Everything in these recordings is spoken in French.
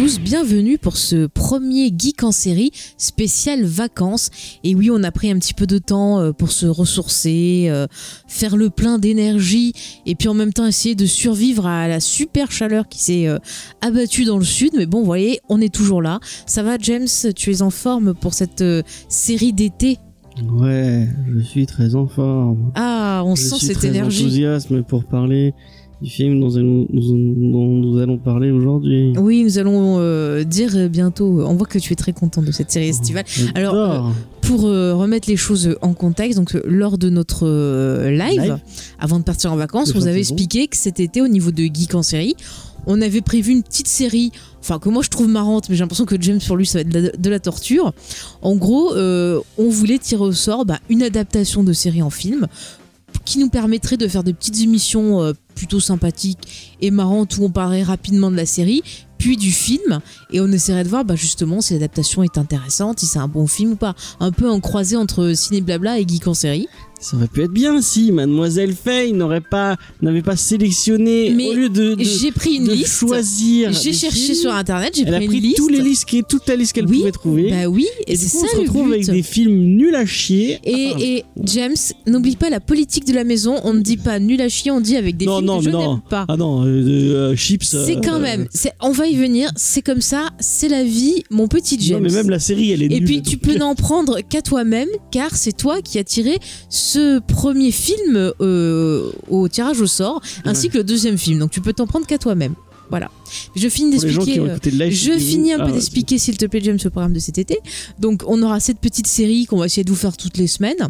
Tous, bienvenue pour ce premier Geek en série spécial vacances. Et oui, on a pris un petit peu de temps euh, pour se ressourcer, euh, faire le plein d'énergie et puis en même temps essayer de survivre à la super chaleur qui s'est euh, abattue dans le sud. Mais bon, vous voyez, on est toujours là. Ça va James, tu es en forme pour cette série d'été? Ouais, je suis très en forme. Ah, on je sent suis cette très énergie. enthousiasme pour parler du film dont nous, nous- dont nous allons parler aujourd'hui. Oui, nous allons euh, dire bientôt. On voit que tu es très content de cette série estivale. Alors, J'adore. pour euh, remettre les choses en contexte, donc euh, lors de notre euh, live, Live. avant de partir en vacances, vous avez expliqué que cet été, au niveau de Geek en série, on avait prévu une petite série, enfin que moi je trouve marrante, mais j'ai l'impression que James pour lui ça va être de la, de la torture. En gros, euh, on voulait tirer au sort bah, une adaptation de série en film qui nous permettrait de faire des petites émissions euh, plutôt sympathiques et marrantes où on parlerait rapidement de la série, puis du film, et on essaierait de voir bah, justement si l'adaptation est intéressante, si c'est un bon film ou pas. Un peu en croisé entre Ciné Blabla et Geek en série. Ça aurait pu être bien si Mademoiselle Fay n'aurait pas, n'avait pas sélectionné Mais au lieu de, de, J'ai pris une de liste, choisir. j'ai cherché films, sur internet, j'ai Elle a pris, pris une liste. tous les listes, toute la liste qu'elle Oui, pouvait trouver. Bah oui, et, et c'est ça on se le retrouve but. avec des films nuls à chier. Et, Ah, et James, n'oublie pas la politique de la maison. On ne dit pas nul à chier, on dit avec des Non, films non, que je non. n'aime pas. Ah non, euh, euh, chips. C'est euh, quand même, on va y venir. C'est comme ça, c'est la vie, mon petit Non, James. mais même la série, elle est Et nulle. puis tu peux n'en prendre qu'à toi-même, car c'est toi qui as tiré ce premier film euh, au tirage au sort, ainsi que le deuxième film. Donc tu peux t'en prendre qu'à toi-même. Voilà. Je finis d'expliquer. euh, je finis un peu Ah, d'expliquer, s'il te plaît, James, le programme de cet été. Donc, on aura cette petite série qu'on va essayer de vous faire toutes les semaines.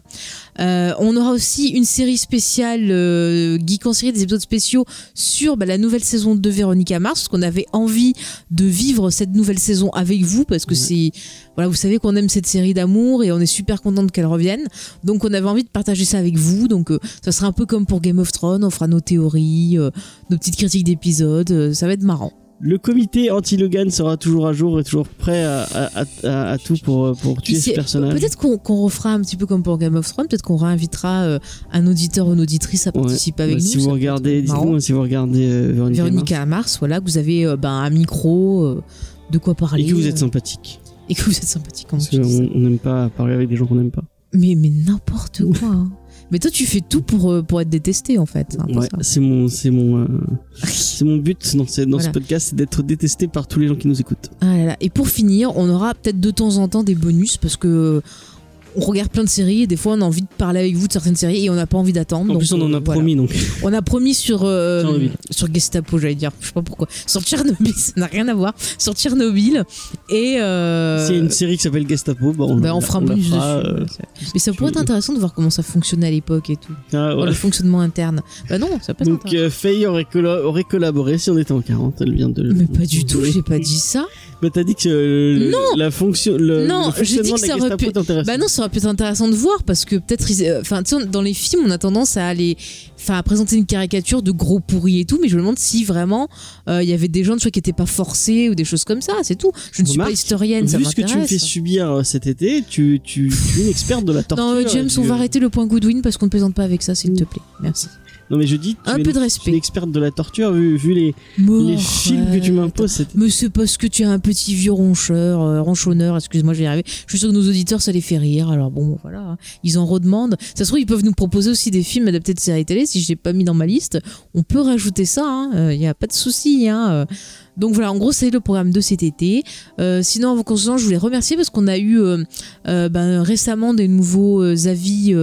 Euh, on aura aussi une série spéciale euh, Geek en série, des épisodes spéciaux sur bah, la nouvelle saison de Véronica Mars, parce qu'on avait envie de vivre cette nouvelle saison avec vous, parce que Ouais. c'est, voilà, vous savez qu'on aime cette série d'amour et on est super contente qu'elle revienne. Donc, on avait envie de partager ça avec vous. Donc, euh, ça sera un peu comme pour Game of Thrones, on fera nos théories, euh, nos petites critiques d'épisodes, ça va être marrant. Le comité anti-Logan sera toujours à jour et toujours prêt à, à, à- à tout pour, euh, pour tuer ce personnage. Peut-être qu'on qu'on refera un petit peu comme pour Game of Thrones, peut-être qu'on réinvitera euh, un auditeur ou une auditrice à Ouais. participer avec Bah, nous. si vous regardez, si vous regardez euh, Véronica, Véronica Mars, voilà, que vous avez euh, ben, un micro, euh, de quoi parler. et que vous êtes sympathique. et que vous êtes sympathique. comment Parce qu'on on n'aime pas parler avec des gens qu'on n'aime pas. Mais, mais n'importe quoi. hein. Mais toi, tu fais tout pour, euh, pour être détesté, en fait. Ouais, ça. c'est mon, c'est mon, euh, c'est mon but dans, ce- dans Voilà. ce podcast, c'est d'être détesté par tous les gens qui nous écoutent. Ah là là. Et pour finir, on aura peut-être de temps en temps des bonus parce que on regarde plein de séries et des fois on a envie de parler avec vous de certaines séries et on n'a pas envie d'attendre. En donc, plus, on en euh, a voilà. promis, donc. On a promis sur euh, sur Gestapo, j'allais dire. Je sais pas pourquoi. Sur Tchernobyl, ça n'a rien à voir. Sur Tchernobyl et euh, S'il y a une série qui s'appelle Gestapo, bah, on, bah, on fera un dessus. euh, Mais ça pourrait être intéressant de voir comment ça fonctionnait à l'époque et tout. ah, ouais. Le fonctionnement interne. Bah non, ça être Donc, Faye aurait, colla- aurait collaboré si on était en 40, elle vient de. Mais pas du tout, j'ai pas dit ça. Bah, t'as dit que euh, Non. la fonction, le, Non, le j'ai dit fonctionnement que de ça la Gestapo pu-. Bah non, ça aurait pu être intéressant de voir parce que peut-être, euh, enfin, tu sais, dans les films, on a tendance à aller, enfin, à présenter une caricature de gros pourris et tout, mais je me demande si vraiment euh, il y avait des gens tu vois, qui étaient pas forcés ou des choses comme ça, c'est tout. Je ne suis pas historienne, ça Vu ce que tu me fais subir euh, cet été, tu, tu, tu es une experte de la torture. Non, James, on va arrêter le point Goodwin parce qu'on ne plaisante pas avec ça, s'il te plaît. Merci. Non, mais je dis, tu Un es peu de une- respect. une experte de la torture vu, vu les, les films que tu m'imposes. cet- Mais c'est parce que tu es un petit vieux roncheur, euh, ronchonneur, excuse-moi, je vais y arriver. Je suis sûr que nos auditeurs, ça les fait rire. Alors bon, voilà, hein. ils en redemandent. Ça se trouve, ils peuvent nous proposer aussi des films adaptés de séries télé. Si je l'ai pas mis dans ma liste, on peut rajouter ça. Il n'y a pas de souci. Hein. Donc voilà, en gros, c'est le programme de cet été. Euh, sinon, avant qu'on se lance, je voulais remercier parce qu'on a eu euh, euh, ben, récemment des nouveaux avis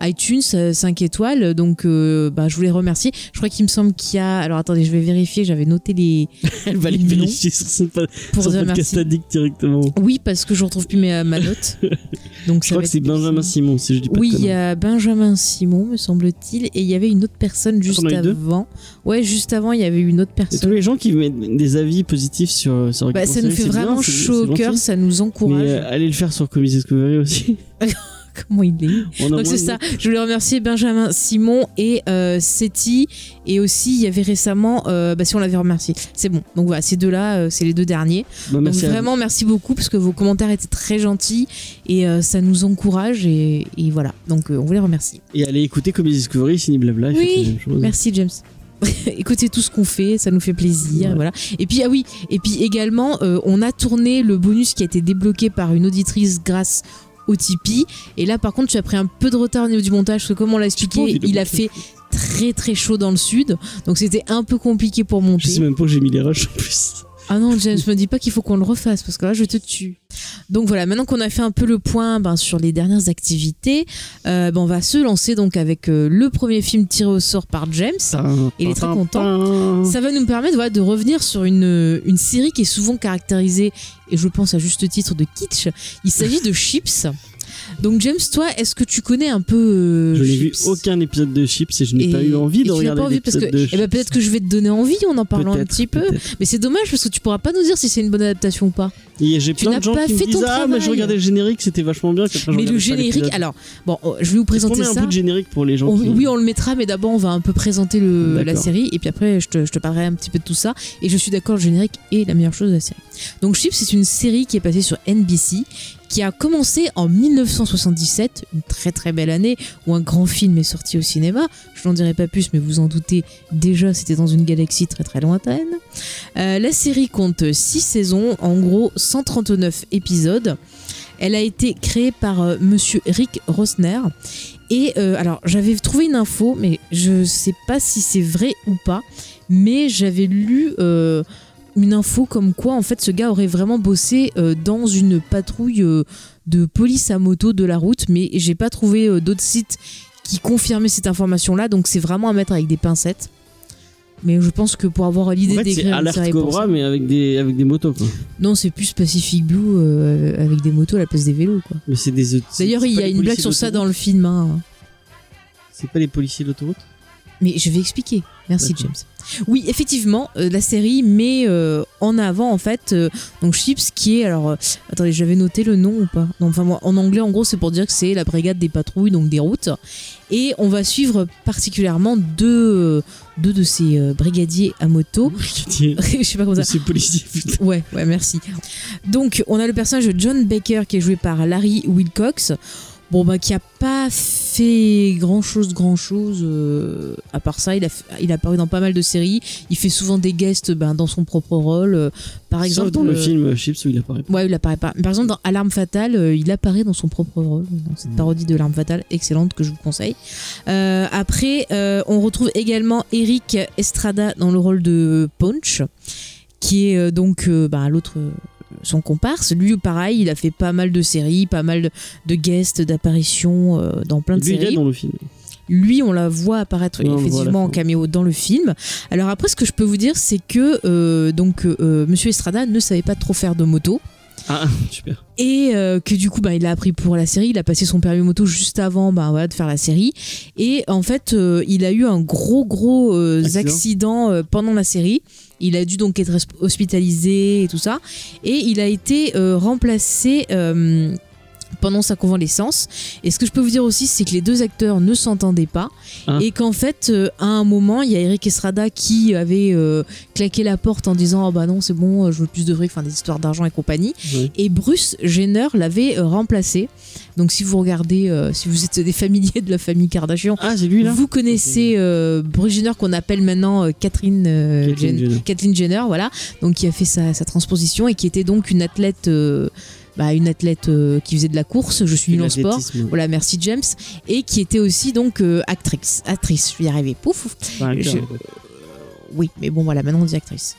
iTunes, 5 étoiles. Donc, bah, je voulais remercier. Je crois qu'il me semble qu'il y a. Alors, attendez, je vais vérifier. J'avais noté les. Elle va les vérifier sur pa- Pour podcast addict directement. Oui, parce que je retrouve plus mes, ma note. Donc Je ça crois que c'est Benjamin. Simon, si je dis pas Oui, il y a Benjamin Simon, me semble-t-il, et il y avait une autre personne juste en a eu deux avant. Ouais, juste avant, il y avait une autre Et tous personne. les gens qui mettent des avis positifs sur, sur Bah, ça nous fait bien, vraiment chaud au cœur, ça nous encourage. Mais euh, allez le faire sur Comedy Discovery aussi. Comment il est Donc c'est de- ça. Je voulais remercier Benjamin Simon et euh, Seti. Et aussi, il y avait récemment. euh, bah, si on l'avait remercié. C'est bon. Donc voilà, ces deux-là, euh, c'est les deux derniers. Bah, merci Donc vraiment, merci beaucoup parce que vos commentaires étaient très gentils et ça nous encourage. Et, et voilà. Donc on vous les remercie. Et allez écouter Comedy Discovery, Ciné Blabla, Oui. Merci James. Écoutez tout ce qu'on fait, ça nous fait plaisir, Ouais. voilà. Et puis ah oui, et puis également, euh, on a tourné le bonus qui a été débloqué par une auditrice grâce au Tipeee. Et là, par contre, tu as pris un peu de retard au niveau du montage, parce que comme on l'a expliqué, il a fait très très chaud dans le sud, donc c'était un peu compliqué pour Je monter. sais même pas que j'ai mis les rushs en plus. Ah non, James, me dis pas qu'il faut qu'on le refasse parce que là, je te tue. Donc voilà, maintenant qu'on a fait un peu le point ben, sur les dernières activités, euh, ben, on va se lancer donc avec euh, le premier film tiré au sort par James. Il est très content. Ça va nous permettre voilà, de revenir sur une, une série qui est souvent caractérisée, et je pense à juste titre, de kitsch. Il s'agit de Chips. Donc James, toi, est-ce que tu connais un peu euh, Je n'ai vu aucun épisode de Chips et je n'ai pas eu envie de regarder pas envie parce que eh ben, peut-être que je vais te donner envie en en parlant un petit peu. Mais c'est dommage parce que tu pourras pas nous dire si c'est une bonne adaptation ou pas. J'ai Tu plein n'as de gens pas qui me fait disent ton Ah, mais je regardais le générique, c'était vachement bien. mais le générique, alors bon, oh, je vais vous Est-ce qu'on présenter met un ça. bout de générique pour les gens On-. Oui, on le mettra, mais d'abord on va un peu présenter la série et puis après je te, je te parlerai un petit peu de tout ça. Et je suis d'accord, le générique est la meilleure chose de la série. Donc Chips, c'est une série qui est passée sur NBC, qui a commencé en 1977, une très très belle année où un grand film est sorti au cinéma. Je n'en dirai pas plus, mais vous en doutez déjà, c'était dans une galaxie très très lointaine. Euh, la série compte 6 saisons, en gros 139 épisodes. Elle a été créée par euh, monsieur Rick Rosner. Et euh, alors, j'avais trouvé une info, mais je sais pas si c'est vrai ou pas. Mais j'avais lu une info comme quoi, en fait, ce gars aurait vraiment bossé euh, dans une patrouille euh, de police à moto de la route. Mais j'ai pas trouvé euh, d'autres sites qui confirmaient cette information-là. Donc, c'est vraiment à mettre avec des pincettes. Mais je pense que pour avoir En l'idée fait, c'est d'écrire une série Cobra, mais avec des, avec des motos, quoi. Non, c'est plus Pacific Blue avec des motos à la place des vélos. quoi. Mais c'est des. c'est- D'ailleurs, il y a une blague sur ça dans le film. hein. C'est pas les policiers d'autoroute? Mais je vais expliquer. Merci. James. Oui, effectivement, euh, la série met euh, en avant en fait euh, donc Chips qui est alors attendez, j'avais noté le nom ou pas? Non, enfin moi en anglais en gros c'est pour dire que c'est la brigade des patrouilles donc des routes et on va suivre particulièrement deux deux de ces brigadiers à moto. Brigadier. Je sais pas comment ça. C'est policier, putain. Ouais, ouais, merci. Donc, on a le personnage de John Baker qui est joué par Larry Wilcox. Bon, bah, qui a pas fait grand chose, grand chose. euh, à part ça, il a, il a apparu dans pas mal de séries. Il fait souvent des guests ben, dans son propre rôle. euh, par exemple, dans le euh, film Chips où il apparaît pas. Ouais, il apparaît pas. Par exemple, dans Alarme Fatale, euh, il apparaît dans son propre rôle, dans cette Mm. parodie de Alarme Fatale, excellente que je vous conseille. Euh, après, euh, on retrouve également Eric Estrada dans le rôle de Punch, qui est euh, donc bah, l'autre. Son comparse, lui pareil, il a fait pas mal de séries, pas mal de, de guests, d'apparitions euh, dans plein de Lui, il est séries. dans le film. Lui, on la voit apparaître effectivement en caméo dans le film. Alors après, ce que je peux vous dire, c'est que euh, donc euh, Monsieur Estrada ne savait pas trop faire de moto. Ah, super. Et euh, que du coup, bah, il a appris pour la série. Il a passé son permis moto juste avant bah, voilà, de faire la série. Et en fait, euh, il a eu un gros, gros euh, Accident. accident pendant la série. Il a dû donc être hosp- hospitalisé et tout ça. Et il a été remplacé pendant sa convalescence. Et ce que je peux vous dire aussi, c'est que les deux acteurs ne s'entendaient pas. Ah. Et qu'en fait, euh, à un moment, il y a Eric Estrada qui avait euh, claqué la porte en disant Oh bah non, c'est bon, euh, je veux plus de fric, enfin des histoires d'argent et compagnie et Bruce Jenner l'avait euh, remplacé. Donc si vous regardez, si vous êtes des familiers de la famille Kardashian, Ah, c'est lui là vous connaissez Bruce Jenner qu'on appelle maintenant Catherine, Jenner. Voilà, donc qui a fait sa, sa transposition et qui était donc une athlète, bah, une athlète euh, qui faisait de la course. Je suis nulle en sport. Voilà, merci James. Et qui était aussi donc euh, actrice. Actrice, je vais y arriver. Pouf. Je-. Oui, mais bon voilà, maintenant on dit actrice.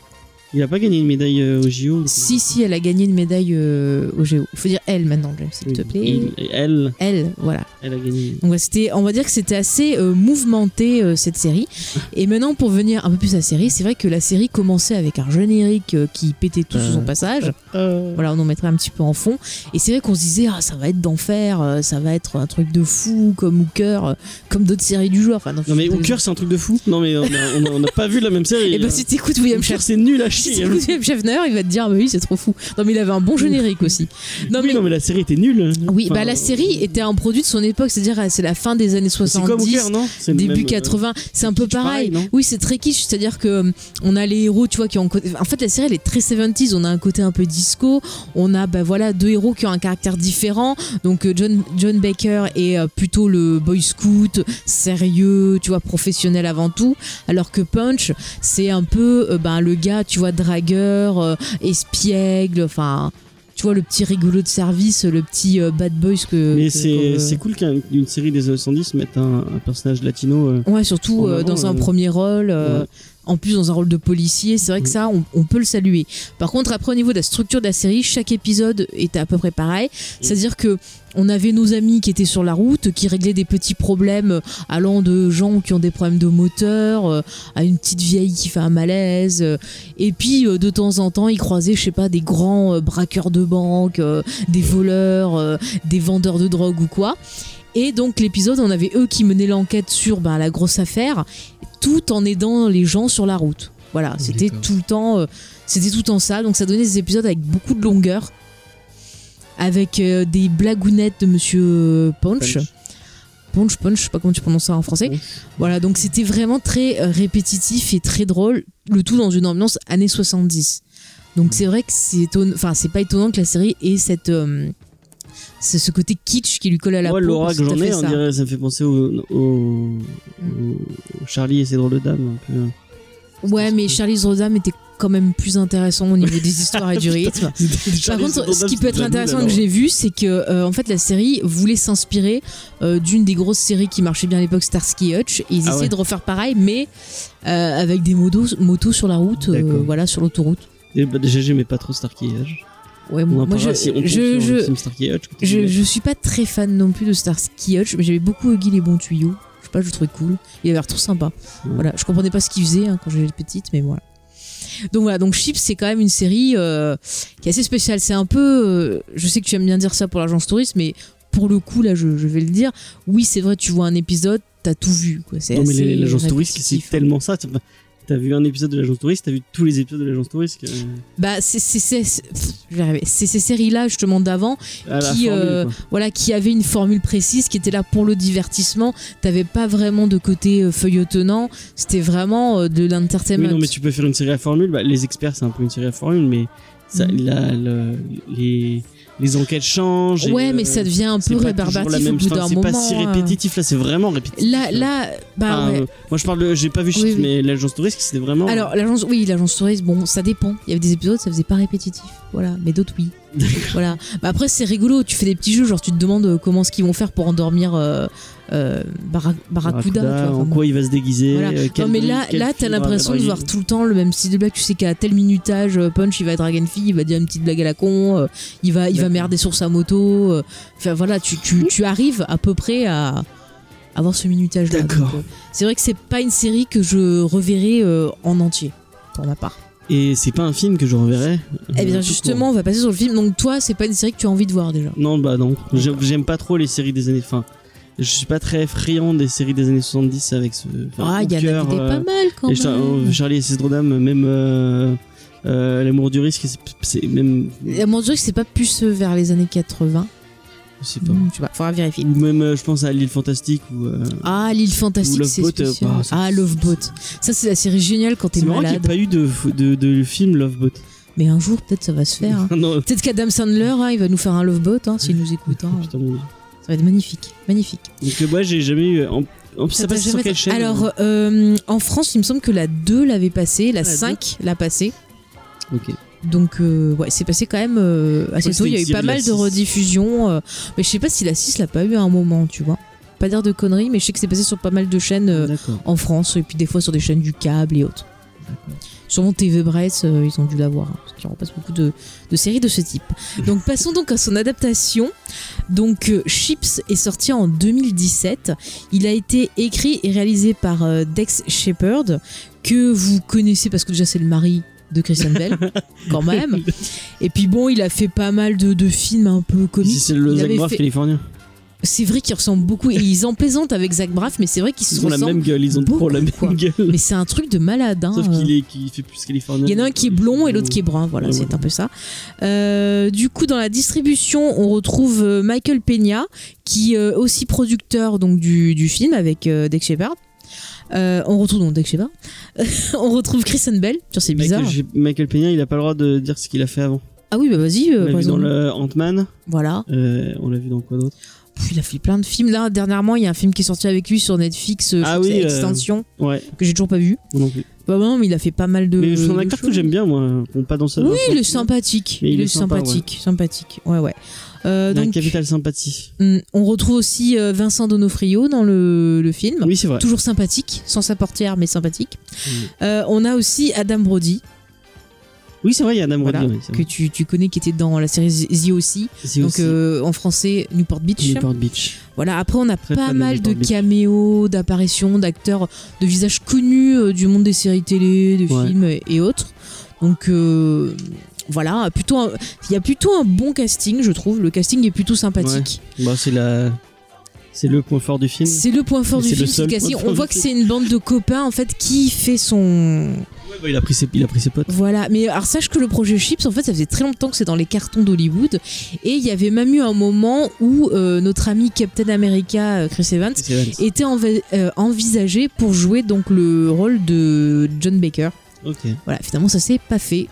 Il a pas gagné une médaille euh, au JO Si, si, elle a gagné une médaille euh, au Géo. Il faut dire elle maintenant, James, s'il te plaît. Il- elle, Elle, voilà. elle a gagné. Donc ouais, c'était, on va dire que c'était assez euh, mouvementé euh, cette série. Et maintenant, pour venir un peu plus à la série, c'est vrai que la série commençait avec un générique euh, qui pétait tout sur son passage. Voilà, on en mettrait un petit peu en fond. Et c'est vrai qu'on se disait, ah, ça va être d'enfer, ça va être un truc de fou, comme Hooker, comme d'autres séries du genre. Enfin, Non mais Hooker c'est un truc de fou. Non mais on n'a pas vu la même série. Et bah, si t'écoutes William Shatner, c'est nul à chier. hein. William Shatner, il va te dire, ah, bah oui, c'est trop fou. Non, mais il avait un bon générique aussi. Non, Oui, mais. non mais la série était nulle. Oui, Enfin, bah la série était un produit de son époque, c'est-à-dire euh, c'est la fin des années C'est comme 70. Hooker non? C'est le début même, euh, 80, c'est un peu kitsch pareil. pareil, non? Oui, c'est très kitsch, c'est-à-dire que euh, on a les héros, tu vois, qui ont un côté- en fait la série elle est très 70s, on a un côté un peu disco, on a bah voilà deux héros qui ont un caractère différent. Donc euh, John John Baker est euh, plutôt le boy scout, sérieux, tu vois, professionnel avant tout, alors que Punch, c'est un peu euh, ben, le gars, tu vois, dragueur, euh, espiègle, enfin tu vois le petit rigolo de service, le petit euh, bad boys que Mais c'est c'est cool qu'une série des années 70 mette un, un personnage latino. euh, Ouais, surtout euh, avant, dans un euh, premier rôle. euh, ouais. En plus, dans un rôle de policier, c'est vrai que Mm. ça, on, on peut le saluer. Par contre, après, au niveau de la structure de la série, chaque épisode était à peu près pareil. C'est-à-dire que on avait nos amis qui étaient sur la route, qui réglaient des petits problèmes allant de gens qui ont des problèmes de moteur euh, à une petite vieille qui fait un malaise. euh, et puis, euh, de temps en temps, ils croisaient, je sais pas, des grands braqueurs de banque, des voleurs, des vendeurs de drogue ou quoi. Et donc l'épisode, on avait eux qui menaient l'enquête sur ben, la grosse affaire, tout en aidant les gens sur la route. Voilà, c'était D'accord. tout le temps, euh, c'était tout temps ça. Donc ça donnait des épisodes avec beaucoup de longueur, avec euh, des blagounettes de Monsieur Punch. Punch. Punch, Punch, je sais pas comment tu prononces ça en français. Punch. Voilà, donc c'était vraiment très euh, répétitif et très drôle, le tout dans une ambiance années 70. Donc c'est vrai que c'est étonnant, enfin c'est pas étonnant que la série ait cette euh, c'est ce côté kitsch qui lui colle à la Moi, peau. l'aura que j'en ai, on ça. dirait, ça me fait penser au, au, au- au Charlie et ses drôles de dames. Un peu. Ouais, mais Charlie's Rodham était quand même plus intéressant au niveau des histoires et du rythme. Par contre, ce qui peut être intéressant que j'ai vu, c'est que euh, en fait la série voulait s'inspirer euh, d'une des grosses séries qui marchait bien à l'époque, Starsky Hutch. Et ils Ah essayaient ouais. de refaire pareil, mais euh, avec des motos, motos sur la route, voilà, sur l'autoroute. Bah, déjà, j'aimais pas trop Starkey et Hutch. Ouais, moi, je, si je, je, Hutch. je, je suis pas très fan non plus de Starsky Hutch, mais j'avais beaucoup Huggy les bons tuyaux. Je sais pas, je le trouvais cool. Il avait l'air trop sympa. Voilà, je comprenais pas ce qu'il faisait hein, quand j'étais petite, mais voilà. Donc voilà, donc Chips, c'est quand même une série euh, qui est assez spéciale. C'est un peu. euh, je sais que tu aimes bien dire ça pour l'agence touriste, mais pour le coup, là, je, je vais le dire. Oui, c'est vrai, tu vois un épisode, t'as tout vu. Quoi. C'est Non, mais l'agence touriste, c'est répétitif. tellement ça. T'as- vu un épisode de l'agence touriste, t'as vu tous les épisodes de l'agence touriste. que- Bah, c'est ces séries-là, justement, d'avant, Qui, formule, euh, voilà, qui avaient une formule précise, qui était là pour le divertissement. T'avais pas vraiment de côté euh, feuilletonnant. C'était vraiment euh, de Oui, l'entertainment. non, mais tu peux faire une série à formule. Bah, les experts, c'est un peu une série à formule, mais ça, la- le- les, les enquêtes changent. et, Ouais, mais euh, ça devient un c'est peu rébarbatif au bout d'un C'est moment. pas si hein. répétitif, là, c'est vraiment répétitif. Là, là, bah Enfin, ouais. euh, moi, je parle de. J'ai pas vu oui. mais l'agence touriste, c'était vraiment. Alors, l'agence, oui, l'agence touriste, bon, ça dépend. Il y avait des épisodes, ça faisait pas répétitif. Voilà, mais d'autres, oui. voilà. Bah, après, c'est rigolo. Tu fais des petits jeux, genre, tu te demandes euh, comment ce qu'ils vont faire pour endormir euh, euh, Barra- Barracuda. tu vois, en quoi il va se déguiser. Voilà. euh, non mais là, là, t'as l'impression de voir tout le temps le même style de blague. Tu sais qu'à tel minutage, Punch, il va draguer une fille, il va dire une petite blague à la con, il va, il va D'accord. merder sur sa moto. Enfin voilà, tu, tu, tu arrives à peu près à avoir ce minutage-là. D'accord. Donc, euh, C'est vrai que c'est pas une série que je reverrai en entier, pour ma part. Et c'est pas un film que je reverrai. Eh bien justement, on va passer sur le film. Donc toi, c'est pas une série que tu as envie de voir déjà. Non, bah non. J'aime pas trop les séries des années. Enfin, je suis pas très friand des séries des années 70 avec ce. ah, il y en Hooker, a des euh, pas mal quand et même. Euh, Charlie et ses même euh, euh, L'amour du risque, c'est- même. À mon dieu, c'est pas plus vers les années 80. Je sais pas. Hmm, je sais pas, faudra vérifier. Ou même, euh, je pense à l'île fantastique. Ou, euh, Ah, l'île fantastique, c'est Loveboat, euh, spécial. bah, ah, Loveboat. Ça, c'est la série géniale quand t'es c'est marrant qu'il n'y ait malade. pas eu de, de, de film Loveboat. Mais un jour, peut-être, ça va se faire. hein. Peut-être qu'Adam Sandler, hein, il va nous faire un Loveboat, hein, s'il nous écoute. hein. putain, mon Dieu. Ça va être magnifique. Magnifique. Donc, euh, moi, j'ai jamais eu. En, en plus, ça, t'a passe sur quelle chaîne Alors, euh, en France, il me semble que la 2 l'avait passé, la Ah, la 5 l'a passé. Ok. Donc, euh, ouais, c'est passé quand même euh, assez tôt. Il y a eu pas mal de 6. rediffusions. euh, mais je sais pas si la 6 l'a pas eu à un moment, tu vois. Pas dire de conneries, mais je sais que c'est passé sur pas mal de chaînes en France, et puis des fois sur des chaînes du câble et autres. Sûrement TV Brest, ils ont dû l'avoir, hein, parce qu'il repasse beaucoup de, de séries de ce type. Donc passons donc à son adaptation. Donc Chips est sorti en 2017. Il a été écrit et réalisé par Dex Shepard, que vous connaissez parce que déjà c'est le mari de Christian Bell, quand même. Et puis bon, il a fait pas mal de, de films un peu comiques. Si c'est le Zach Braff fait- californien. C'est vrai qu'ils ressemblent beaucoup. Et ils en plaisantent avec Zach Braff, mais c'est vrai qu'ils se Ils ont la même gueule, ils ont trop la même beaucoup, quoi. gueule. Mais c'est un truc de malade. Hein. Sauf qu'il est, fait plus californien. Il y en a un qui est blond et l'autre qui est brun, voilà, Ouais, c'est ouais. un peu ça. Euh, du coup, dans la distribution, on retrouve euh, Michael Peña, qui est euh, aussi producteur donc du, du film avec euh, Dex Shepard. Euh, on retrouve donc Dex Shepard. on retrouve Kristen Bell, c'est bizarre. Michael, Michael Peña, il a pas le droit de dire ce qu'il a fait avant. Ah oui, bah vas-y, euh, on l'a vu dans le Ant-Man, Voilà. euh, on l'a vu dans quoi d'autre? Il a fait plein de films. Là, dernièrement, il y a un film qui est sorti avec lui sur Netflix, euh, Ah que oui, euh, Ouais, j'ai toujours pas vu. non plus. Bah non, mais il a fait pas mal de. Mais de acteur que j'aime bien, moi. Bon, pas dans ça. Oui, il est sympathique. Il, est, est sympa, sympathique, sympathique. Ouais, ouais. Euh, donc, capital sympathie. hum, on retrouve aussi euh, Vincent Donofrio dans le, le film. Oui, c'est vrai. Toujours sympathique, sans sa portière, mais sympathique. Mm. Euh, on a aussi Adam Brody, Oui, c'est vrai, il y a Adam voilà, Brody. oui, que tu, tu connais, qui était dans la série The aussi. C'est Donc aussi euh, en français, Newport Beach. Newport Beach. Voilà, après on a Très pas de mal de caméos, d'apparitions, d'acteurs, de visages connus euh, du monde des séries télé, des Ouais. films et, et autres. Donc euh, voilà, plutôt il y a plutôt un bon casting, je trouve. Le casting est plutôt sympathique. Bah, c'est la. C'est le point fort du film. C'est le point fort du film, seul On voit que c'est une bande de copains en fait qui fait son Ouais, bah, il, a pris ses, il a pris ses potes. voilà. Mais alors sache que le projet Chips, en fait, ça faisait très longtemps que c'est dans les cartons d'Hollywood et il y avait même eu un moment où euh, notre ami Captain America euh, Chris Evans était euh, envisagé pour jouer donc le rôle de John Baker. Ok. Voilà, finalement ça s'est pas fait.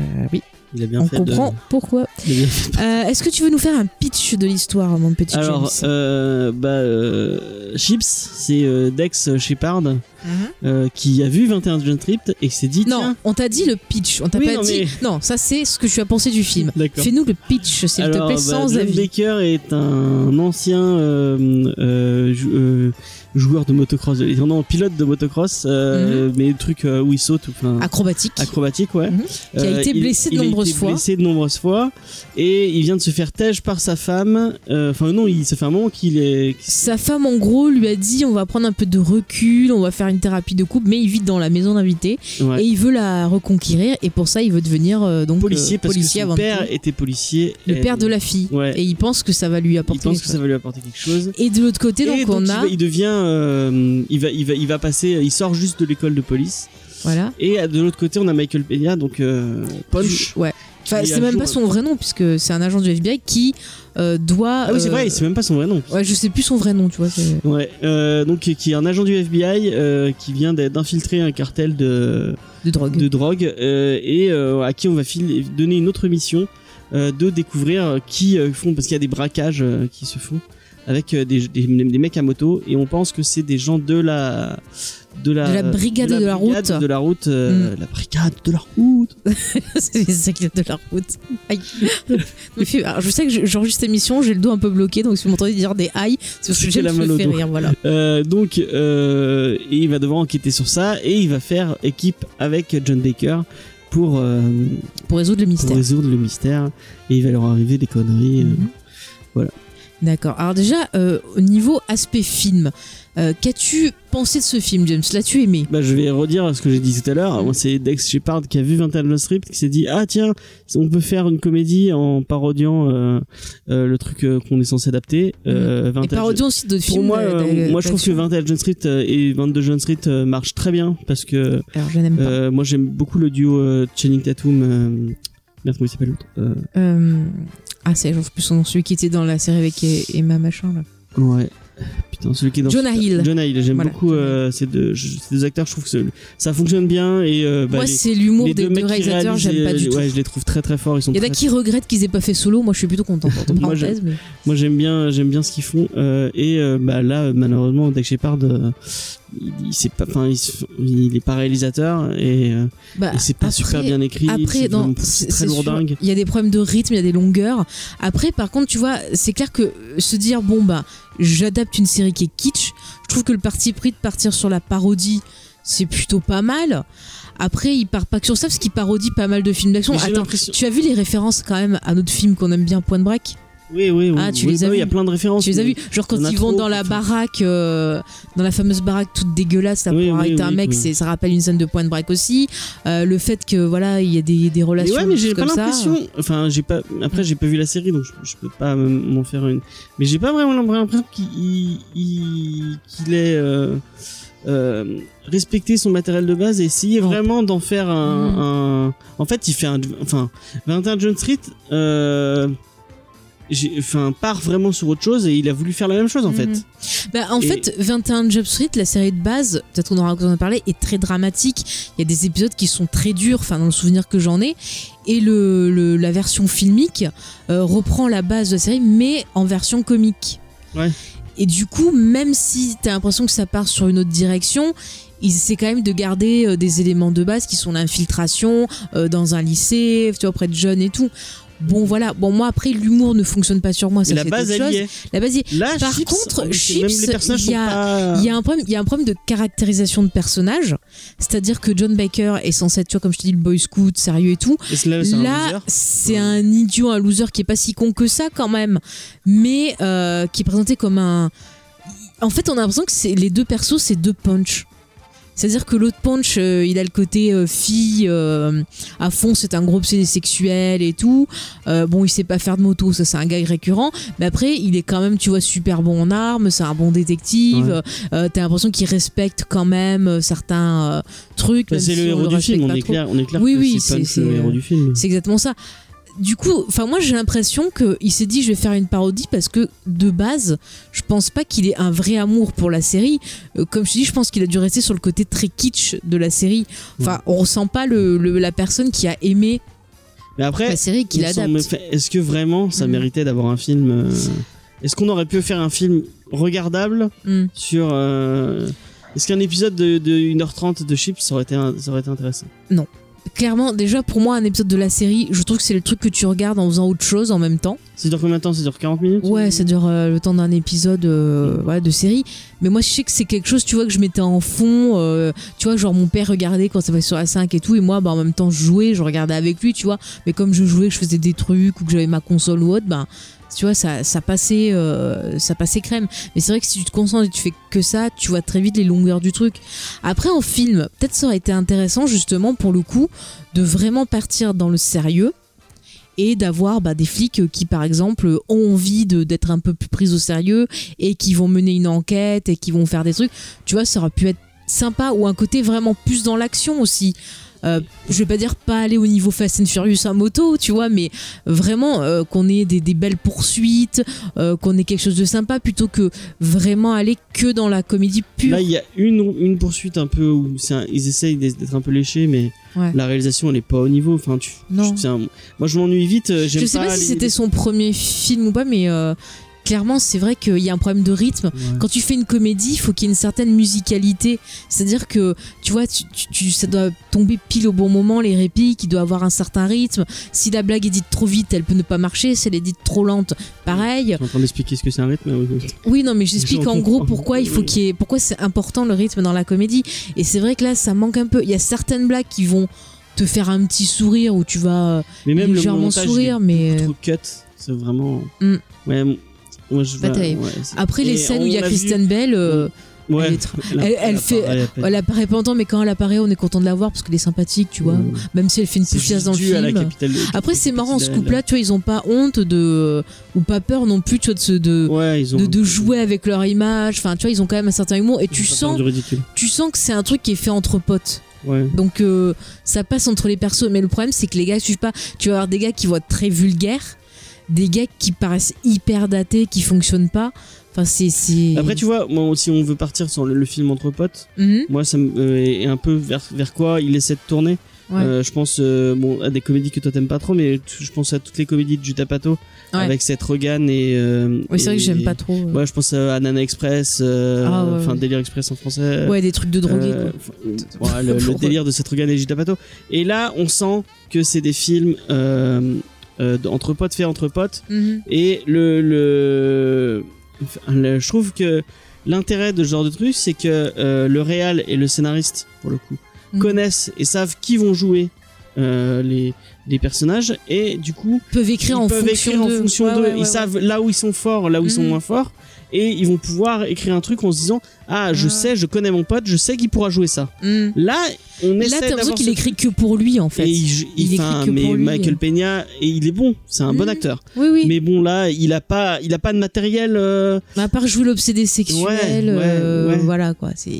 Euh, oui, Il a bien on fait. de- comprend pourquoi. Euh, Est-ce que tu veux nous faire un pitch de l'histoire, mon petit Alors, James? euh, bah, euh, Chips, c'est euh, Dex Shepard Mhm. euh, qui a vu 21 Jump Street et qui s'est dit Non, tiens, on t'a dit le pitch, on t'a Oui, pas non, dit. mais- Non, ça c'est ce que tu as pensé du film. Fais-nous le pitch, s'il te plaît, bah, sans John avis. Baker est un ancien euh, euh, jou- joueur de motocross, non pilote de motocross, euh, mais truc où il saute, enfin Acrobatique. acrobatique, ouais. Mhm. Qui a été il- blessé de il a nombreuses été fois. blessé de nombreuses fois et il vient de se faire tège par sa femme. Enfin non, il ça fait un moment qu'il est. Sa femme, en gros, lui a dit on va prendre un peu de recul, on va faire une thérapie de couple, mais il vit dans la maison d'invité Ouais. et il veut la reconquérir et pour ça il veut devenir euh, donc policier euh, parce policier que son avant père tout. était policier. le père de la fille Ouais. et il pense que ça va lui Il apporter pense quelque que chose. ça va lui apporter quelque chose. Et de l'autre côté, donc, on donc, a il, va- il devient, euh, il va, il va, il va passer, il sort juste de l'école de police. voilà. Et de l'autre côté, on a Michael Peña, donc Punch. Ouais. Enfin, c'est même pas son vrai nom puisque c'est un agent du FBI qui euh, doit. Ah oui, c'est euh, vrai, c'est même pas son vrai nom. Ouais, je sais plus son vrai nom, tu vois. Ouais, euh, donc qui est un agent du FBI qui vient d'infiltrer un cartel de, De drogue. de drogue et à qui on va donner une autre mission de découvrir qui font parce qu'il y a des braquages qui se font avec euh, des, des, des mecs à moto et on pense que c'est des gens de la de la, De la brigade de la brigade route. de la route euh, la brigade de la route c'est ça qui est de la route. Aïe. Me fait- alors, je sais que je- j'enregistre cette émission, j'ai le dos un peu bloqué, donc si vous m'entendez dire des aïe, c'est parce que j'ai la me fait rire, voilà. Euh, donc euh, et il va devoir enquêter sur ça et il va faire équipe avec John Baker pour euh, Pour résoudre le pour mystère. résoudre le mystère et il va leur arriver des conneries euh. Mhm. voilà. D'accord. Alors déjà, euh, au niveau aspect film, euh, qu'as-tu pensé de ce film, James? L'as-tu aimé? Bah, je vais redire ce que j'ai dit tout à l'heure. Moi, c'est Dex Shepard qui a vu 21 Jump Street qui s'est dit ah tiens, on peut faire une comédie en parodiant euh, le truc qu'on est censé adapter. Euh, Et 21 parodions aussi d'autres Pour films. moi, euh, d'a- moi, je trouve que d'action. 21 Jump Street et 22 Jump Street marchent très bien parce que Alors je n'aime pas. moi, j'aime beaucoup le duo Channing Tatum. Merde, comment il s'appelle l'autre? Euh, Ah, c'est, plus celui qui était dans la série avec Emma Machin, là. Ouais. Putain, celui qui est dans Jonah Hill. Jonah Hill, j'aime Voilà, beaucoup euh, ces, deux, je- ces deux acteurs. Je trouve que ça fonctionne bien et euh, bah, Moi, c'est l'humour des deux réalisateurs, j'aime pas euh, du tout. Ouais, je les trouve très très forts. Ils sont Il y en a qui regrettent qu'ils aient pas fait solo, moi je suis plutôt content, Moi, mais... Moi j'aime bien, j'aime bien ce qu'ils font. euh, et euh, bah là, malheureusement, Dex Shepard, euh, il, il, pas, enfin, il, se- il est pas réalisateur et, euh, Bah, et c'est pas après- super bien écrit. Après, c'est très lourdingue. Il y a des problèmes de rythme, il y a des longueurs. Après, par contre, tu vois, c'est clair que se dire bon bah, j'adapte une série qui est kitsch. Je trouve que le parti pris de partir sur la parodie, c'est plutôt pas mal. Après, il part pas que sur ça parce qu'il parodie pas mal de films d'action. Attends, tu as vu les références quand même à notre film qu'on aime bien, Point Break? Oui, oui, oui. Ah, tu oui, les as bah oui, Il y a plein de références. Tu les as mais- vus Genre quand ils vont trop, dans la enfin. baraque, euh, dans la fameuse baraque toute dégueulasse, là, Oui, pour oui, arrêter un mec, ça rappelle une scène de Point Break aussi. Euh, le fait que voilà, il y a des, des Mais relations ouais, mais j'ai pas ça. l'impression. Enfin, j'ai pas. Après, j'ai pas vu la série, donc je, je peux pas m'en faire une. Mais j'ai pas vraiment l'impression qu'il il- il- qu'il ait euh, euh, respecté son matériel de base et essayé Non. vraiment d'en faire un, Mm. un- En fait, il fait un. Enfin, 21 John Street. Euh, Enfin, part vraiment sur autre chose et il a voulu faire la même chose en fait. Mhm. Bah, en Et- fait, 21 Job Street, la série de base, peut-être qu'on aura l'occasion de parler, est très dramatique. Il y a des épisodes qui sont très durs, enfin dans le souvenir que j'en ai. Et le, le- la version filmique euh, reprend la base de la série, mais en version comique. Ouais. Et du coup, même si t'as l'impression que ça part sur une autre direction, ils essaient quand même de garder euh, des éléments de base qui sont l'infiltration euh, dans un lycée, tu vois, auprès de jeunes et tout. Bon voilà, bon moi après l'humour ne fonctionne pas sur moi, ça la c'est base, chose. est. La base. Là, Par Chips, contre, Chips, il y a- pas. Y a un problème, il y a un problème de caractérisation de personnage, c'est-à-dire que John Baker est censé être, tu vois, comme je te dis, le boy scout, sérieux et tout. Et là, c'est un Ouais. idiot, un loser qui est pas si con que ça quand même, mais euh, qui est présenté comme un. En fait, on a l'impression que c'est les deux persos, c'est deux punch. C'est-à-dire que l'autre punch, euh, il a le côté euh, fille euh, à fond, c'est un gros obsédé sexuel et tout. Bon, il sait pas faire de moto, ça c'est un gag récurrent. Mais après, il est quand même, tu vois, super bon en armes, c'est un bon détective. Ouais. T'as l'impression qu'il respecte quand même certains trucs. Bah, c'est si le héros du film, on est clair, on est clair Oui, que oui, c'est le héros du film. C'est exactement ça. Du coup, enfin moi j'ai l'impression qu'il s'est dit je vais faire une parodie parce que de base, je pense pas qu'il ait un vrai amour pour la série. Euh, comme je te dis, je pense qu'il a dû rester sur le côté très kitsch de la série. Enfin, on ressent pas le, le- la personne qui a aimé Mais après, la série qui il semble- l'adapte. Est-ce que vraiment ça Mhm. méritait d'avoir un film euh, Est-ce qu'on aurait pu faire un film regardable Hmm. sur euh, Est-ce qu'un épisode de, de 1h30 de Chips ça aurait été, un- ça aurait été intéressant? Clairement, déjà pour moi un épisode de la série, je trouve que c'est le truc que tu regardes en faisant autre chose en même temps. Ça dure combien de temps? Ça dure 40 minutes? Ouais, ça dure euh, le temps d'un épisode euh, de série. Mais moi, je sais que c'est quelque chose, tu vois, que je mettais en fond. euh, tu vois, genre mon père regardait quand ça va sur la 5 et tout. Et moi, bah, en même temps, je jouais, je regardais avec lui, tu vois. Mais comme je jouais, que je faisais des trucs ou que j'avais ma console ou autre, ben. Tu vois, ça, ça passait, euh, ça passait crème. Mais c'est vrai que si tu te concentres et tu fais que ça, tu vois très vite les longueurs du truc. Après, en film, peut-être ça aurait été intéressant, justement, pour le coup, de vraiment partir dans le sérieux et d'avoir bah, des flics qui, par exemple, ont envie d'être un peu plus pris au sérieux et qui vont mener une enquête et qui vont faire des trucs. Tu vois, ça aurait pu être sympa ou un côté vraiment plus dans l'action aussi. Euh, je vais pas dire pas aller au niveau Fast and Furious à moto, tu vois, mais vraiment euh, qu'on ait des, des belles poursuites, euh, qu'on ait quelque chose de sympa plutôt que vraiment aller que dans la comédie pure. Là, il y a une, une poursuite un peu où un- ils essayent d'être un peu léchés, mais Ouais. la réalisation elle est pas au niveau. Enfin, tu, Non. tu- c'est un- moi je m'ennuie vite. Je sais pas, si les- c'était son premier film ou pas, mais clairement, c'est vrai qu'il y a un problème de rythme. Ouais. Quand tu fais une comédie, il faut qu'il y ait une certaine musicalité. C'est-à-dire que, tu vois, tu, tu- tu- ça doit tomber pile au bon moment, les répliques, il doit avoir un certain rythme. Si la blague est dite trop vite, elle peut ne pas marcher. Si elle est dite trop lente, pareil. Je suis en train d'expliquer ce que c'est un rythme. oui, non, mais j'explique en gros pourquoi il faut qu'il y ait, pourquoi c'est important le rythme dans la comédie. Et c'est vrai que là, ça manque un peu. Il y a certaines blagues qui vont te faire un petit sourire où tu vas Mais même le légèrement montage, sourire, mais trop cut. C'est vraiment. Mm. Ouais. M- Moi, je Pas vais- terrible. ouais, c'est- après les Et scènes où il y a vu- Kristen Bell. euh, Ouais. elle est Elle, elle- elle fait-. Elle apparaît longtemps, mais quand elle apparaît, on est content de la voir parce qu'elle est sympathique, tu vois. Même si elle fait une juste dans le film. capitale Après, c'est marrant, ce couple-là, tu vois, ils ont pas honte de. ou pas peur non plus, tu vois, de, se- de, Ouais, ils ont. de, de jouer avec leur image. Enfin, tu vois, ils ont quand même un certain humour et tu sens, tu sens que c'est un truc qui est fait entre potes. Ouais. Donc, euh, ça passe entre les persos. Mais le problème, c'est que les gars suivent pas. Tu vas avoir des gars qui vont être très vulgaires, des gars qui paraissent hyper datés, qui fonctionnent pas. Enfin, c'est. Après, tu vois, moi, si on veut partir sur le, le film entre potes, Mhm, moi, ça me- euh, est un peu vers, vers quoi il essaie de tourner. ouais. Euh, je pense euh, bon, à des comédies que toi t'aimes pas trop, mais je pense à toutes les comédies de Jutapato Ouais. avec Seth Rogen et. euh, Oui, c'est vrai que j'aime pas trop. euh. Ouais, je pense à Nana Express, euh, Ah, ouais, enfin ouais. Délire Express en français. Ouais, des trucs de drogués, Euh, voilà, le, délire de Seth Rogen et Gita Pato. Et là, on sent que c'est des films euh, entre potes faits entre potes. Mhm. Et le, le, enfin, le- je trouve que l'intérêt de ce genre de truc, c'est que euh, le réal et le scénariste, pour le coup, Mhm. connaissent et savent qui vont jouer euh, les, les personnages et du coup peuvent écrire ils en peuvent fonction écrire en fonction Ouais, d'eux. ouais, ils ouais, savent là où ils sont forts, là où ils sont Mhm. moins forts et ils vont pouvoir écrire un truc en se disant ah je Ah. sais, je connais mon pote, je sais qu'il pourra jouer ça. Mm. Là, on Là, essaie t'as l'impression qu'il écrit que pour lui, en fait. et il, Il écrit que mais pour lui. Michael Peña et il est bon, c'est un bon Mhm. acteur. Oui, oui. Mais bon là, il a pas, il a pas de matériel. euh, à part jouer l'obsédé sexuel, Ouais, ouais, euh, ouais. voilà quoi. C'est.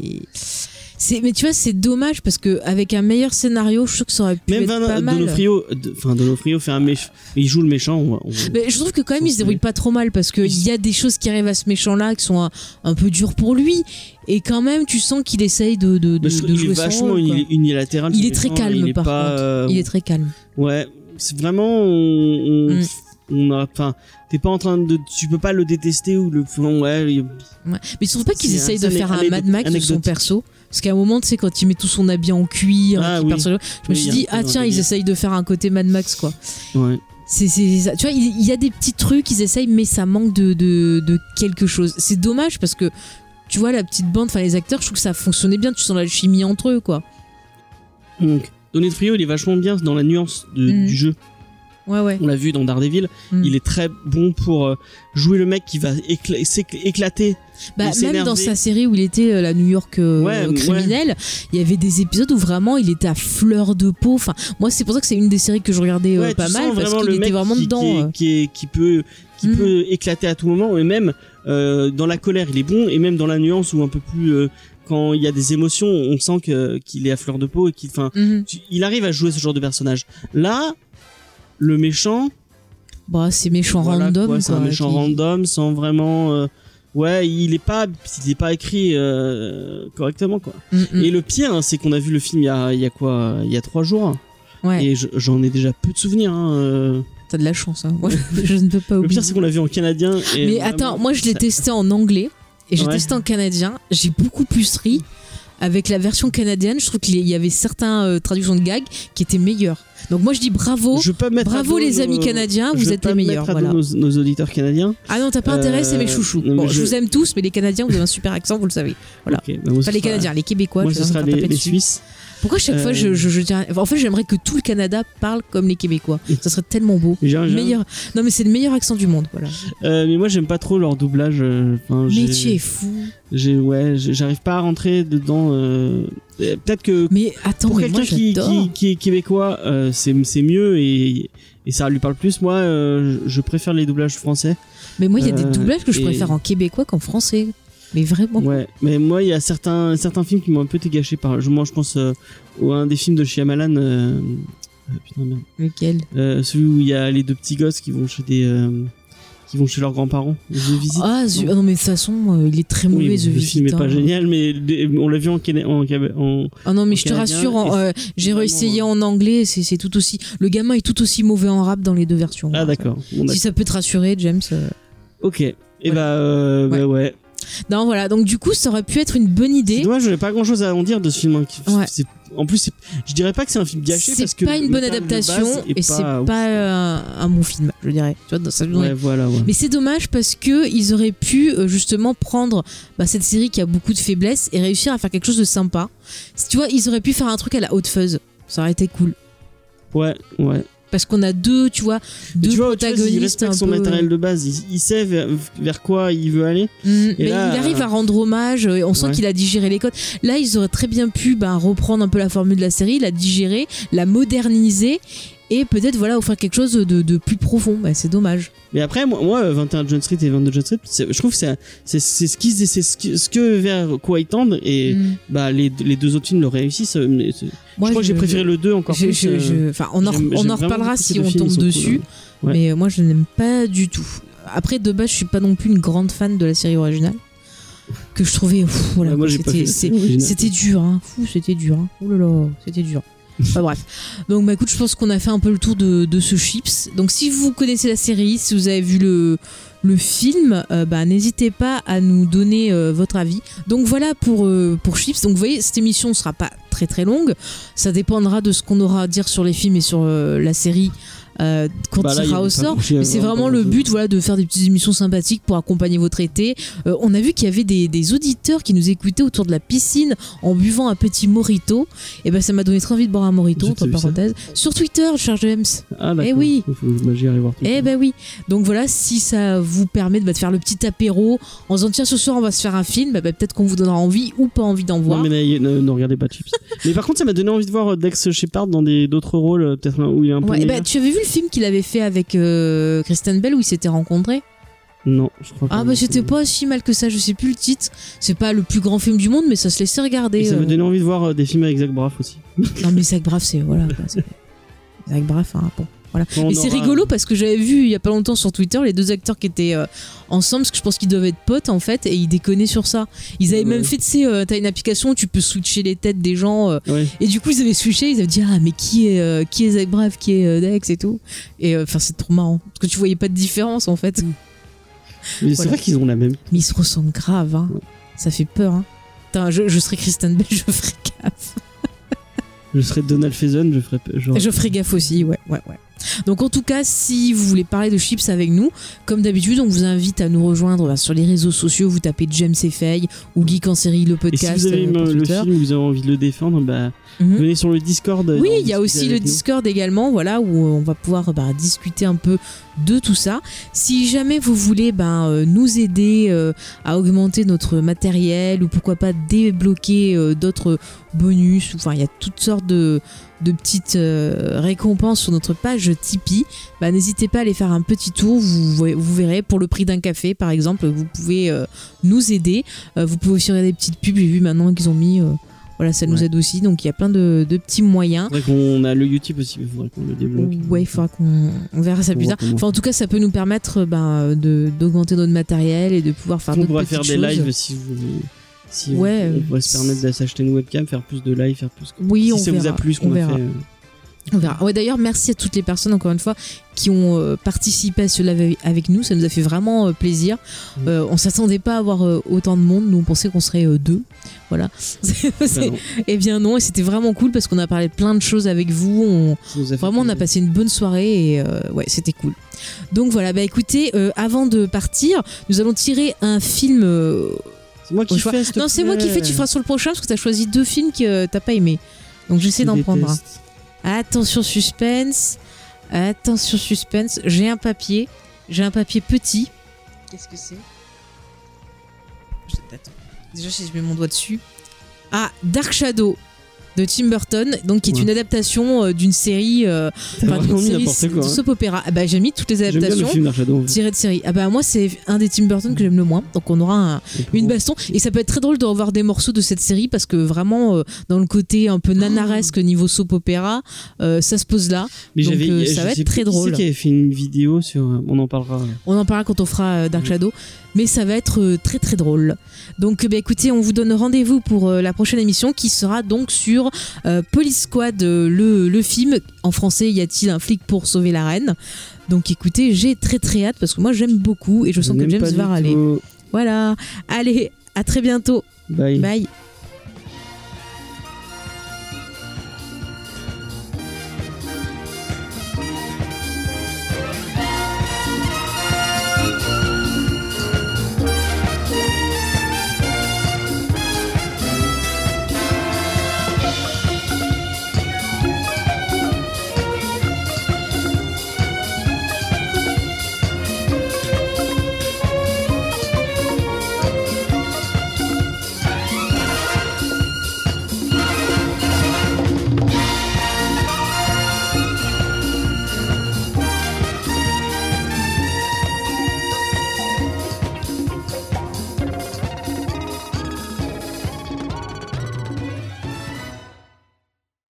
C'est, mais tu vois, c'est dommage parce que avec un meilleur scénario, je trouve que ça aurait pu Même être Van- pas mal. Donofrio, enfin Donofrio fait un méchant, il joue le méchant. on va- on- Mais je trouve que quand même, il se débrouille pas trop mal parce qu'il Il- y a des choses qui arrivent à ce méchant-là qui sont un, un peu dures pour lui. Et quand même, tu sens qu'il essaye de, de, de, qu'il jouer est son vachement rôle, quoi. uni- unilatéral. Il est très calme, il est par pas, contre. euh, Il est très calme. Ouais, c'est vraiment on, Mm. on a, enfin, t'es pas en train de, tu peux pas le détester ou le, ouais, il- Ouais. Mais je trouve pas qu'ils essayent de faire un Mad Max de son perso? Parce qu'à un moment, tu sais, quand il met tout son habit en cuir, Ah oui. je me suis dit, ah tiens, ils essayent de faire un côté Mad Max, quoi. ouais. C'est, ça. Tu vois, il y a des petits trucs, ils essayent, mais ça manque de, de, de quelque chose. C'est dommage parce que, tu vois, la petite bande, enfin les acteurs, je trouve que ça fonctionnait bien, tu sens la chimie entre eux, quoi. Donc, Donofrio, il est vachement bien dans la nuance de- Mm. du jeu. Ouais, ouais. On l'a vu dans Daredevil, Mm. il est très bon pour euh, jouer le mec qui va écla- éclater. Bah, même dans sa série où il était euh, la New York euh, Ouais, criminelle, il y avait des épisodes où vraiment il était à fleur de peau. Enfin, moi, c'est pour ça que c'est une des séries que je regardais euh, pas mal parce qu'il était vraiment qui, dedans. qui, est- euh. qui, est- qui peut, qui Mm. peut éclater à tout moment, et même euh, dans la colère, il est bon, et même dans la nuance ou un peu plus euh, quand il y a des émotions, on sent que qu'il est à fleur de peau et qu'il, enfin, Mhm. il arrive à jouer ce genre de personnage. Là, le méchant, Bah, c'est méchant voilà, random. quoi, c'est un méchant qui- random sans vraiment. euh, ouais, il est pas, il est pas écrit euh, correctement quoi. Mm, mm. Et le pire, hein, c'est qu'on a vu le film il y a, il y a quoi, il y a trois jours, Ouais, et je- j'en ai déjà peu de souvenirs. Hein, euh. t'as de la chance. Hein. Moi, je, je ne peux pas Le oublier. pire, c'est qu'on l'a vu en canadien. Et Mais vraiment, attends, moi je l'ai testé en anglais et j'ai Ouais. testé en canadien. J'ai beaucoup plus ri avec la version canadienne. Je trouve qu'il y avait certains euh, traductions de gags qui étaient meilleures. Donc moi je dis bravo. Je peux Bravo les nos- amis canadiens, je vous êtes pas les meilleurs. dos Voilà. Nos, nos auditeurs canadiens. Ah non, t'as pas intérêt, c'est mes Euh, chouchous. Bon, je je- vous aime tous, mais les Canadiens, vous avez un super accent, vous le savez. Voilà. Ok, bah Pas les sera- Canadiens, les Québécois. Moi, je ce sera les, les. Suisses. Pourquoi chaque fois Euh, je, je, je enfin, En fait, j'aimerais que tout le Canada parle comme les Québécois. Ça serait tellement beau. Meilleur. Non, mais c'est le meilleur accent du monde. Voilà. Euh, mais moi, j'aime pas trop leur doublage. euh, enfin, Mais tu es fou. ouais, j'arrive pas à rentrer dedans. euh, euh, Peut-être que Mais attends, pour quelqu'un qui, qui, qui est québécois, euh, c'est mieux et et ça lui parle plus. Moi, euh, je préfère les doublages français. Mais moi, il y a des Euh, doublages que je et- préfère en québécois qu'en français. Mais vraiment. Ouais, mais moi, il y a certains certains films qui m'ont un peu été gâchés par. Moi, je pense euh, au un des films de Shyamalan. Euh, euh, putain, merde. Lequel? Euh, celui où il y a les deux petits gosses qui vont chez des euh, qui vont chez leurs grands-parents. Ah, zu- ah non, mais de toute façon, il est très mauvais, Oui, The le Visit, film est pas hein. génial, mais on l'a vu en, en, en- Ah non, mais en je te rassure, j'ai réessayé en anglais, c'est tout aussi. Le gamin est tout aussi mauvais en rap dans les deux versions. Ah hein. d'accord. Si ça peut te rassurer, James. Ok. Et Ouais. bah, bah ouais. Non, voilà. Donc, du coup, ça aurait pu être une bonne idée. dommage, j'avais pas grand chose à en dire de ce film. hein, Ouais. En plus, je dirais pas que c'est un film gâché parce C'est pas une bonne adaptation et c'est pas- pas euh, un bon film, je dirais. Tu vois, dans sa Ouais, voilà. Ouais. Mais c'est dommage parce que ils auraient pu euh, justement prendre bah, cette série qui a beaucoup de faiblesses et réussir à faire quelque chose de sympa. Tu vois, ils auraient pu faire un truc à la haute fuzz. Ça aurait été cool. Ouais, ouais. Parce qu'on a deux, tu vois, deux tu vois, autre chose, il protagonistes respecte son peu- matériel de base. Il, il sait vers, vers quoi il veut aller. Mm, mais là, il arrive euh, à rendre hommage, euh, on sent Ouais. qu'il a digéré les codes. Là, ils auraient très bien pu bah, reprendre un peu la formule de la série, la digérer, la moderniser et peut-être voilà offrir quelque chose de, de plus profond. Bah, c'est dommage. Mais après, moi, moi, euh, 21 John Street et 22 John Street, je trouve que c'est ce qui c'est ce, que vers quoi ils tendent et Mm. bah les, les deux autres films le réussissent. euh, mais Moi, je crois que j'ai préféré le 2 encore je- plus. je- euh, je- Enfin, on en, on en reparlera si on tombe sont cool, dessus. Ouais. Mais euh, moi, je n'aime pas du tout. Après, de base, je suis pas non plus une grande fan de la série originale. Que je trouvais. voilà, Ouais, c'était- dur, hein. Fou, c'était dur. Hein. Ouh là là, c'était dur. Enfin bref. Donc bah écoute, je pense qu'on a fait un peu le tour de, ce chips. Donc si vous connaissez la série, si vous avez vu le, film, euh, bah n'hésitez pas à nous donner euh, votre avis. Donc voilà pour, euh, pour chips. Donc vous voyez, cette émission ne sera pas très très longue. Ça dépendra de ce qu'on aura à dire sur les films et sur la série. Euh, quand Bah avait au sort, mais c'est hein, vraiment le but, voilà, de faire des petites émissions sympathiques pour accompagner votre été. Euh, on a vu qu'il y avait des, des auditeurs qui nous écoutaient autour de la piscine en buvant un petit morito. Et ben, ça m'a donné très envie de boire un morito, entre parenthèses, sur Twitter, cher James. Ah, d'accord. Eh oui. Faut que voir Eh ben oui. Donc voilà, si ça vous permet de, bah, de faire le petit apéro en se disant tiens ce soir on va se faire un film, bah, bah, peut-être qu'on vous donnera envie ou pas envie d'en voir. Non, mais ne, ne regardez pas Chips. mais par contre, ça m'a donné envie de voir euh, Dex Shepard dans d'autres rôles, euh, peut-être où il est un peu. Ouais, bah, tu avais vu le film qu'il avait fait avec euh, Kristen Bell où ils s'étaient rencontrés Non, je crois pas. Ah bah c'était pas si mal que ça, je sais plus le titre. C'est pas le plus grand film du monde, mais ça se laissait regarder. Et ça euh. m'a donné envie de voir euh, des films avec Zach Braff aussi. Non mais Zach Braff c'est voilà. Zach Braff, hein, bon. Voilà. Et c'est aura- rigolo parce que j'avais vu il y a pas longtemps sur Twitter les deux acteurs qui étaient euh, ensemble, parce que je pense qu'ils doivent être potes en fait, et ils déconnaient sur ça. Ils avaient Ouais. même fait, tu sais, euh, t'as une application où tu peux switcher les têtes des gens, euh, Ouais. et du coup ils avaient switché, ils avaient dit ah mais qui est qui est Zach Braff, qui est Dex et tout. Et enfin c'est trop marrant parce que tu voyais pas de différence en fait. Mais c'est vrai qu'ils ont la même. Mais ils se ressemblent grave, hein. Ça fait peur, hein. Je serais Kristen Bell, je ferais gaffe. Je serais Donald Faison, je ferais. Genre... Je ferais gaffe aussi, ouais, ouais, ouais. Donc en tout cas, si vous voulez parler de chips avec nous, comme d'habitude, on vous invite à nous rejoindre bah, sur les réseaux sociaux. Vous tapez James et Faye ou Geek en série le Et si podcast vous avez euh, le film, vous avez envie de le défendre, bah, Mhm. venez sur le Discord. euh, Oui, en il y a aussi le nous. Discord également, voilà, où on va pouvoir bah, discuter un peu de tout ça. Si jamais vous voulez euh, nous aider euh, à augmenter notre matériel ou pourquoi pas débloquer euh, d'autres bonus, enfin il y a toutes sortes de, de petites euh, récompenses sur notre page Tipeee, bah, n'hésitez pas à aller faire un petit tour, vous, vous verrez, pour le prix d'un café par exemple, vous pouvez euh, nous aider. Euh, vous pouvez aussi regarder des petites pubs, j'ai vu maintenant qu'ils ont mis... voilà, ça nous aide aussi, donc il y a plein de, de petits moyens. Vrai qu'on a le YouTube aussi, il faudrait qu'on le débloque. Ouais, il faudra qu'on on verra ça On plus tard. Enfin, en tout cas, ça peut nous permettre de d'augmenter notre matériel et de pouvoir faire on d'autres pourrait petites faire des choses. lives si vous. Si Ouais, on, euh, pourrait se permettre de s'acheter une webcam, faire plus de live, faire plus. Oui, si on ça verra. vous a plu ce on qu'on a verra. fait. euh, On verra. Ouais, d'ailleurs, merci à toutes les personnes, encore une fois, qui ont euh, participé à ce live avec nous. Ça nous a fait vraiment euh, plaisir. Mm. Euh, on s'attendait pas à avoir autant de monde. Nous, on pensait qu'on serait deux. Voilà. Bah non, Eh bien non, et c'était vraiment cool parce qu'on a parlé de plein de choses avec vous. On, fait Vraiment, on a passé une bonne soirée et ouais, c'était cool. Donc voilà, bah écoutez, avant de partir, nous allons tirer un film. C'est moi qui fais. Non, c'est moi qui fais, tu feras sur le prochain parce que t'as choisi deux films que euh, t'as pas aimé. Donc j'essaie Je d'en prendre un. Attention suspense. Attention suspense. J'ai un papier. J'ai un papier petit. Qu'est-ce que c'est? Attends. Déjà, si je mets mon doigt dessus. Ah, Dark Shadow de Tim Burton, donc qui est Ouais. une adaptation euh, d'une série, euh, enfin, d'une série quoi. de hein. soap opéra. Ah bah j'ai mis toutes les le adaptations tirées de série. Ah bah moi c'est un des Tim Burton que j'aime le moins, donc on aura un- une baston et ça peut être très drôle de revoir des morceaux de cette série parce que vraiment euh, dans le côté un peu nanaresque niveau soap opéra, euh, ça se pose là. Mais Donc, ça va être très qui drôle. c'est qui avait fait une vidéo sur. On en parlera. On en parlera quand on fera Dark. Shadow, mais ça va être très très drôle. Donc bah, écoutez, on vous donne rendez-vous pour la prochaine émission qui sera donc sur euh, Police Squad, euh, le, le film. En français, y a-t-il un flic pour sauver la reine? Donc écoutez, j'ai très très hâte parce que moi j'aime beaucoup et je sens que n'aime James va râler. Voilà, allez, à très bientôt. Bye. Bye.